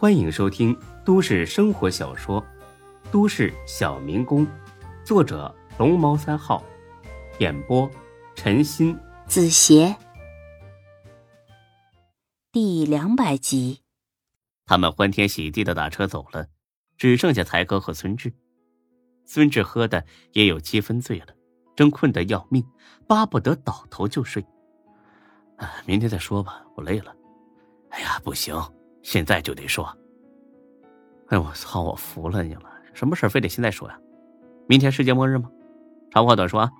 欢迎收听都市生活小说《都市小民工》，作者龙猫三号，演播陈鑫、子邪，第两百集。他们欢天喜地的打车走了，只剩下才哥和孙志。孙志喝的也有七分醉了，正困得要命，巴不得倒头就睡。明天再说吧，我累了。哎呀，不行，现在就得说。哎，我操，我服了你了！什么事非得现在说呀？明天世界末日吗？长话短说啊，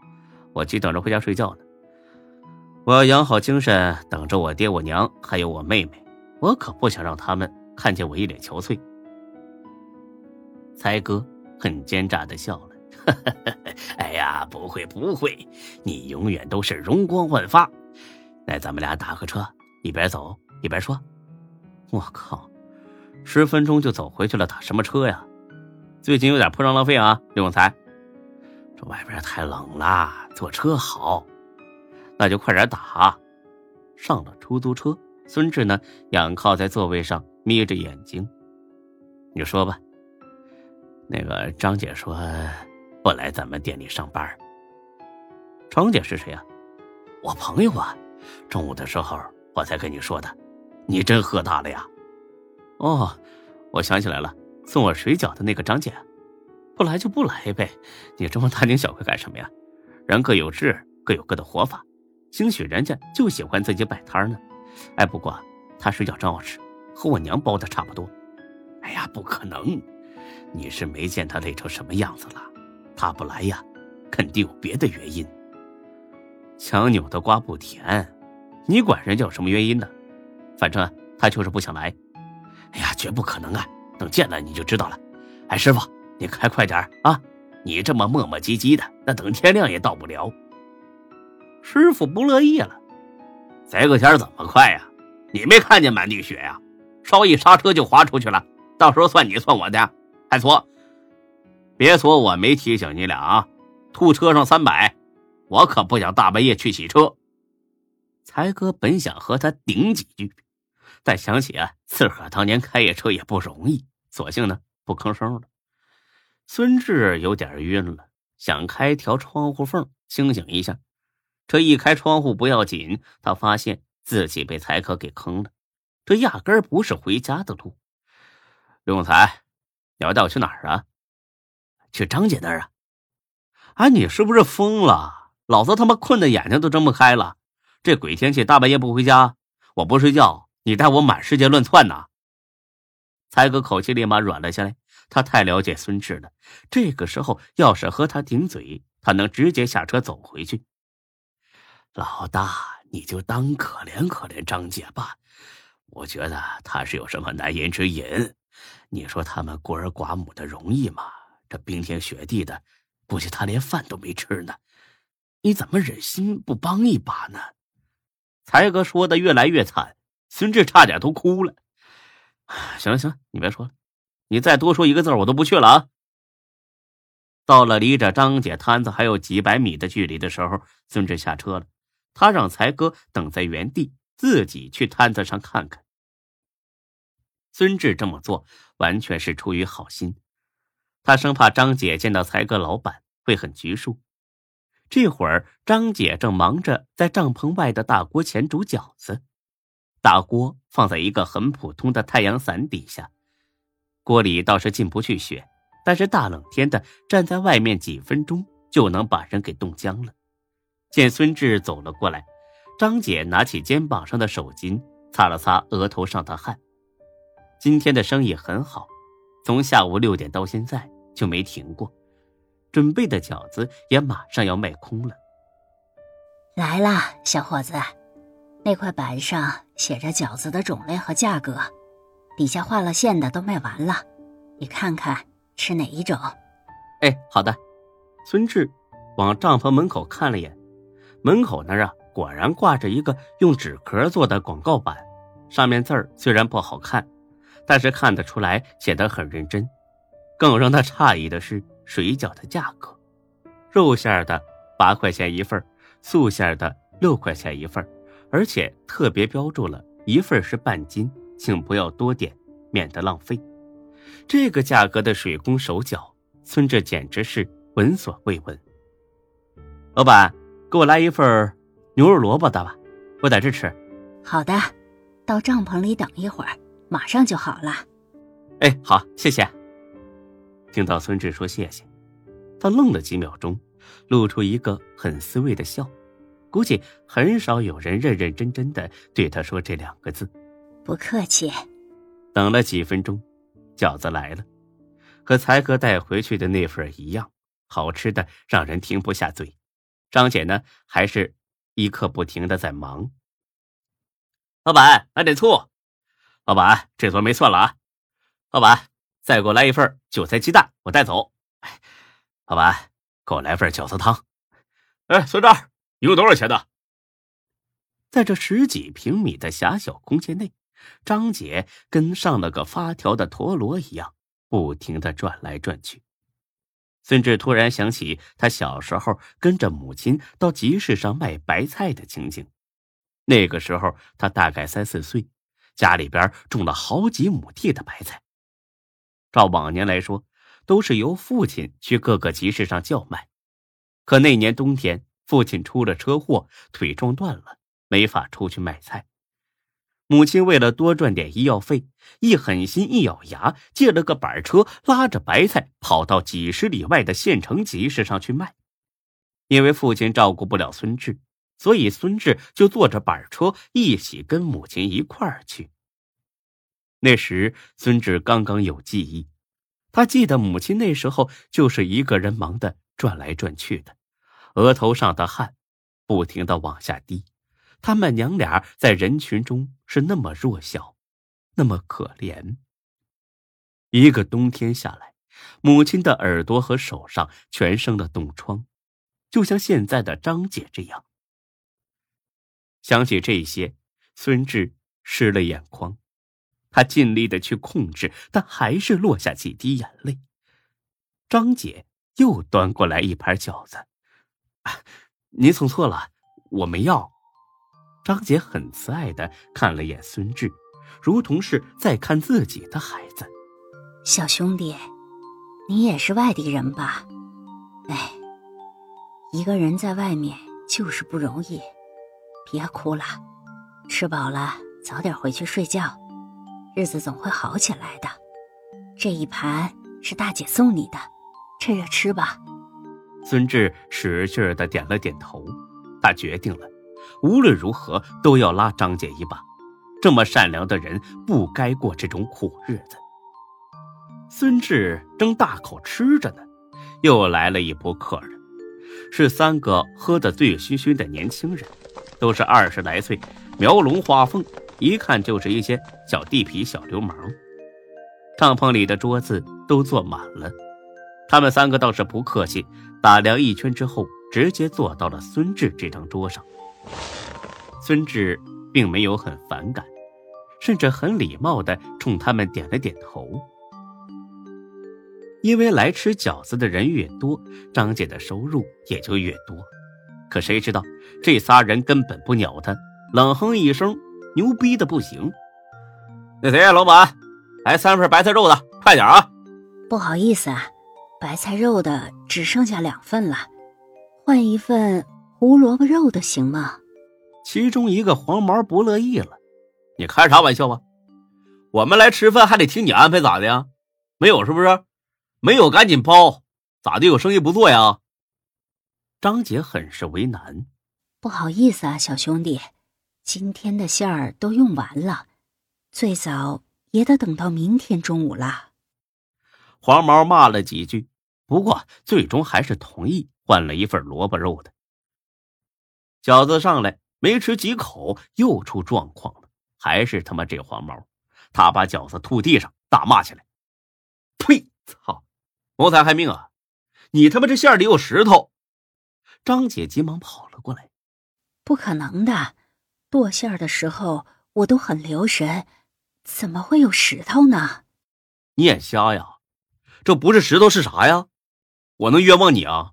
我急等着回家睡觉呢。我要养好精神，等着我爹、我娘还有我妹妹。我可不想让他们看见我一脸憔悴。才哥很奸诈的笑了，哎呀，不会不会，你永远都是容光焕发。那咱们俩打个车，一边走。一边说：“我靠，十分钟就走回去了，打什么车呀？最近有点铺张浪费啊，刘永才。这外边太冷了，坐车好。那就快点打。”上了出租车，孙志呢仰靠在座位上，眯着眼睛。你说吧。那个张姐说不来咱们店里上班。张姐是谁呀？我朋友啊。中午的时候我才跟你说的。你真喝大了呀！哦，我想起来了，送我水饺的那个张姐，不来就不来呗，你这么大惊小怪干什么呀？人各有志，各有各的活法，兴许人家就喜欢自己摆摊呢。哎，不过他水饺真好吃，和我娘包的差不多。哎呀，不可能，你是没见他累成什么样子了。他不来呀，肯定有别的原因。强扭的瓜不甜，你管人家有什么原因呢？反正他就是不想来，哎呀，绝不可能啊！等见了你就知道了。哎，师傅，你开快点啊！你这么磨磨唧唧的，那等天亮也到不了。师傅不乐意了，这个天怎么快呀？你没看见满地雪呀？稍一刹车就滑出去了，到时候算你算我的，还说？别说我没提醒你俩啊！吐车上三百，我可不想大半夜去洗车。才哥本想和他顶几句。但想起啊，自个儿当年开夜车也不容易，索性呢不吭声了。孙志有点晕了，想开条窗户缝清醒一下。这一开窗户不要紧，他发现自己被才哥给坑了。这压根儿不是回家的路。刘永才，你要带我去哪儿啊？去张姐那儿啊？啊，你是不是疯了？老子他妈困的眼睛都睁不开了，这鬼天气大半夜不回家，我不睡觉。你带我满世界乱窜呐！才哥口气立马软了下来。他太了解孙志了，这个时候要是和他顶嘴，他能直接下车走回去。老大，你就当可怜可怜张姐吧。我觉得她是有什么难言之隐。你说他们孤儿寡母的容易吗？这冰天雪地的，估计他连饭都没吃呢。你怎么忍心不帮一把呢？才哥说的越来越惨。孙志差点都哭了。行了行了，你别说了，你再多说一个字，我都不去了啊！到了离着张姐摊子还有几百米的距离的时候，孙志下车了。他让才哥等在原地，自己去摊子上看看。孙志这么做完全是出于好心，他生怕张姐见到才哥老板会很拘束。这会儿，张姐正忙着在帐篷外的大锅前煮饺子。大锅放在一个很普通的太阳伞底下，锅里倒是进不去雪，但是大冷天的站在外面几分钟就能把人给冻僵了。见孙志走了过来，张姐拿起肩膀上的手巾擦了擦额头上的汗。今天的生意很好，从下午六点到现在就没停过，准备的饺子也马上要卖空了。来啦，小伙子。那块板上写着饺子的种类和价格，底下画了线的都卖完了，你看看吃哪一种？哎，好的。孙志往帐篷门口看了眼，门口那儿啊，果然挂着一个用纸壳做的广告板，上面字儿虽然不好看，但是看得出来写得很认真。更让他诧异的是水饺的价格，肉馅的八块钱一份，素馅的六块钱一份。而且特别标注了一份是半斤，请不要多点，免得浪费。这个价格的水工手脚，孙志简直是闻所未闻。老板，给我来一份牛肉萝卜的吧，我在这吃。好的，到帐篷里等一会儿，马上就好了。哎，好，谢谢。听到孙志说谢谢，他愣了几秒钟，露出一个很思维的笑。估计很少有人认认真真的对他说这两个字。不客气。等了几分钟，饺子来了，和才哥带回去的那份一样，好吃的让人停不下嘴。张姐呢，还是一刻不停的在忙。老板，来点醋。老板，这桌没算了啊。老板，再给我来一份韭菜鸡蛋，我带走。老板，给我来份饺子汤。哎，算账。一共多少钱呢？在这十几平米的狭小空间内，张姐跟上了个发条的陀螺一样，不停的转来转去。孙志突然想起他小时候跟着母亲到集市上卖白菜的情景。那个时候他大概三四岁，家里边种了好几亩地的白菜。照往年来说，都是由父亲去各个集市上叫卖。可那年冬天，父亲出了车祸，腿撞断了，没法出去卖菜。母亲为了多赚点医药费，一狠心，一咬牙，借了个板车，拉着白菜跑到几十里外的县城集市上去卖。因为父亲照顾不了孙志，所以孙志就坐着板车一起跟母亲一块儿去。那时孙志刚刚有记忆，他记得母亲那时候就是一个人忙的转来转去的。额头上的汗不停的往下滴，他们娘俩在人群中是那么弱小，那么可怜。一个冬天下来，母亲的耳朵和手上全生了冻疮，就像现在的张姐这样。想起这些，孙志湿了眼眶，他尽力的去控制，但还是落下几滴眼泪。张姐又端过来一盘饺子。您送错了，我没要。张姐很慈爱的看了眼孙志，如同是在看自己的孩子。小兄弟，你也是外地人吧？哎，一个人在外面就是不容易，别哭了，吃饱了早点回去睡觉，日子总会好起来的。这一盘是大姐送你的，趁热吃吧。孙志使劲的点了点头，他决定了，无论如何都要拉张姐一把。这么善良的人不该过这种苦日子。孙志正大口吃着呢，又来了一波客人，是三个喝得醉醺醺的年轻人，都是二十来岁，描龙画凤，一看就是一些小地痞、小流氓。帐篷里的桌子都坐满了。他们三个倒是不客气，打量一圈之后，直接坐到了孙志这张桌上。孙志并没有很反感，甚至很礼貌的冲他们点了点头。因为来吃饺子的人越多，张姐的收入也就越多。可谁知道这仨人根本不鸟他，冷哼一声，牛逼的不行。那谁，老板，来三份白菜肉的，快点啊！不好意思啊。白菜肉的只剩下两份了，换一份胡萝卜肉的行吗？其中一个黄毛不乐意了：“你开啥玩笑啊？我们来吃饭还得听你安排咋的呀？没有是不是？没有赶紧包，咋的有生意不做呀？”张姐很是为难：“不好意思啊，小兄弟，今天的馅儿都用完了，最早也得等到明天中午了。”黄毛骂了几句。不过，最终还是同意换了一份萝卜肉的饺子上来，没吃几口又出状况了。还是他妈这黄毛，他把饺子吐地上，大骂起来：“呸！操，谋财害命啊！你他妈这馅里有石头！”张姐急忙跑了过来：“不可能的，剁馅的时候我都很留神，怎么会有石头呢？你眼瞎呀？这不是石头是啥呀？”我能冤枉你啊？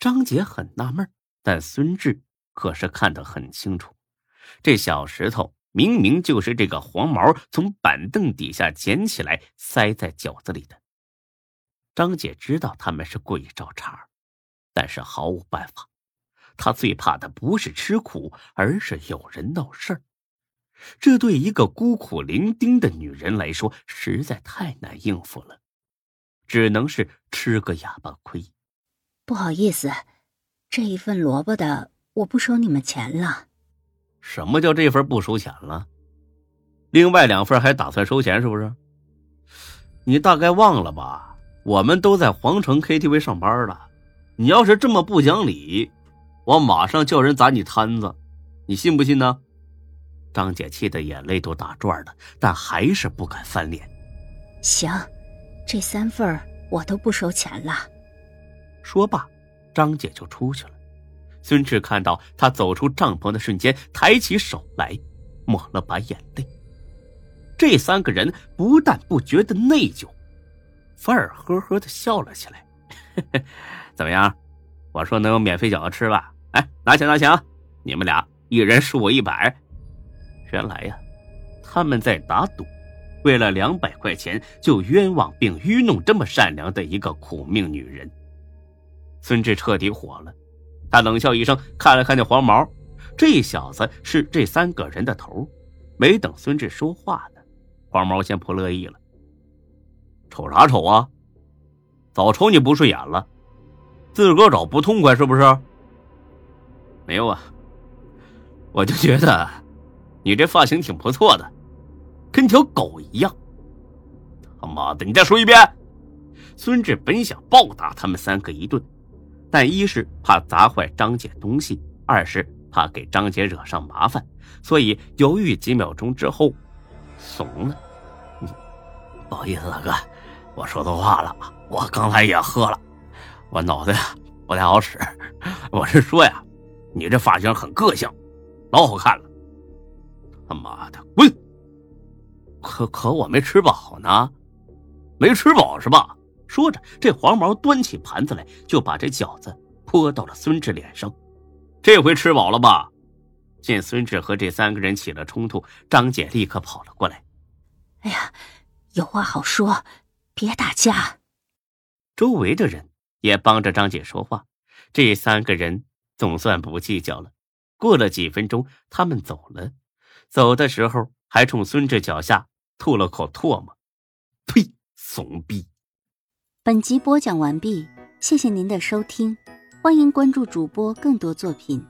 张姐很纳闷，但孙志可是看得很清楚，这小石头明明就是这个黄毛从板凳底下捡起来塞在饺子里的。张姐知道他们是故意找茬，但是毫无办法。她最怕的不是吃苦，而是有人闹事儿。这对一个孤苦伶仃的女人来说实在太难应付了，只能是吃个哑巴亏。不好意思，这一份萝卜的我不收你们钱了。什么叫这份不收钱了？另外两份还打算收钱是不是？你大概忘了吧？我们都在皇城 KTV 上班了，你要是这么不讲理，我马上叫人砸你摊子，你信不信呢？张姐气得眼泪都打转了，但还是不敢翻脸。行，这三份我都不收钱了。说罢，张姐就出去了。孙志看到她走出帐篷的瞬间，抬起手来，抹了把眼泪。这三个人不但不觉得内疚，反而呵呵的笑了起来。怎么样？我说能有免费饺子吃吧？哎，拿钱拿钱啊！你们俩一人输我一百。原来呀，他们在打赌，为了两百块钱就冤枉并愚弄这么善良的一个苦命女人。孙志彻底火了，他冷笑一声，看了看那黄毛，这小子是这三个人的头。没等孙志说话呢，黄毛先不乐意了：“瞅啥瞅啊？早瞅你不顺眼了，自个找不痛快是不是？”“没有啊，我就觉得。”你这发型挺不错的，跟条狗一样。他妈的，你再说一遍！孙志本想暴打他们三个一顿，但一是怕砸坏张姐东西，二是怕给张姐惹上麻烦，所以犹豫几秒钟之后，怂了。不好意思，大哥，我说错话了。我刚才也喝了，我脑子不太好使。我是说呀，你这发型很个性，老好看了。他妈的，滚！可可我没吃饱呢，没吃饱是吧？说着，这黄毛端起盘子来，就把这饺子泼到了孙志脸上。这回吃饱了吧？见孙志和这三个人起了冲突，张姐立刻跑了过来。哎呀，有话好说，别打架。周围的人也帮着张姐说话。这三个人总算不计较了。过了几分钟，他们走了。走的时候还冲孙志脚下吐了口唾沫，呸！怂逼。本集播讲完毕，谢谢您的收听，欢迎关注主播更多作品。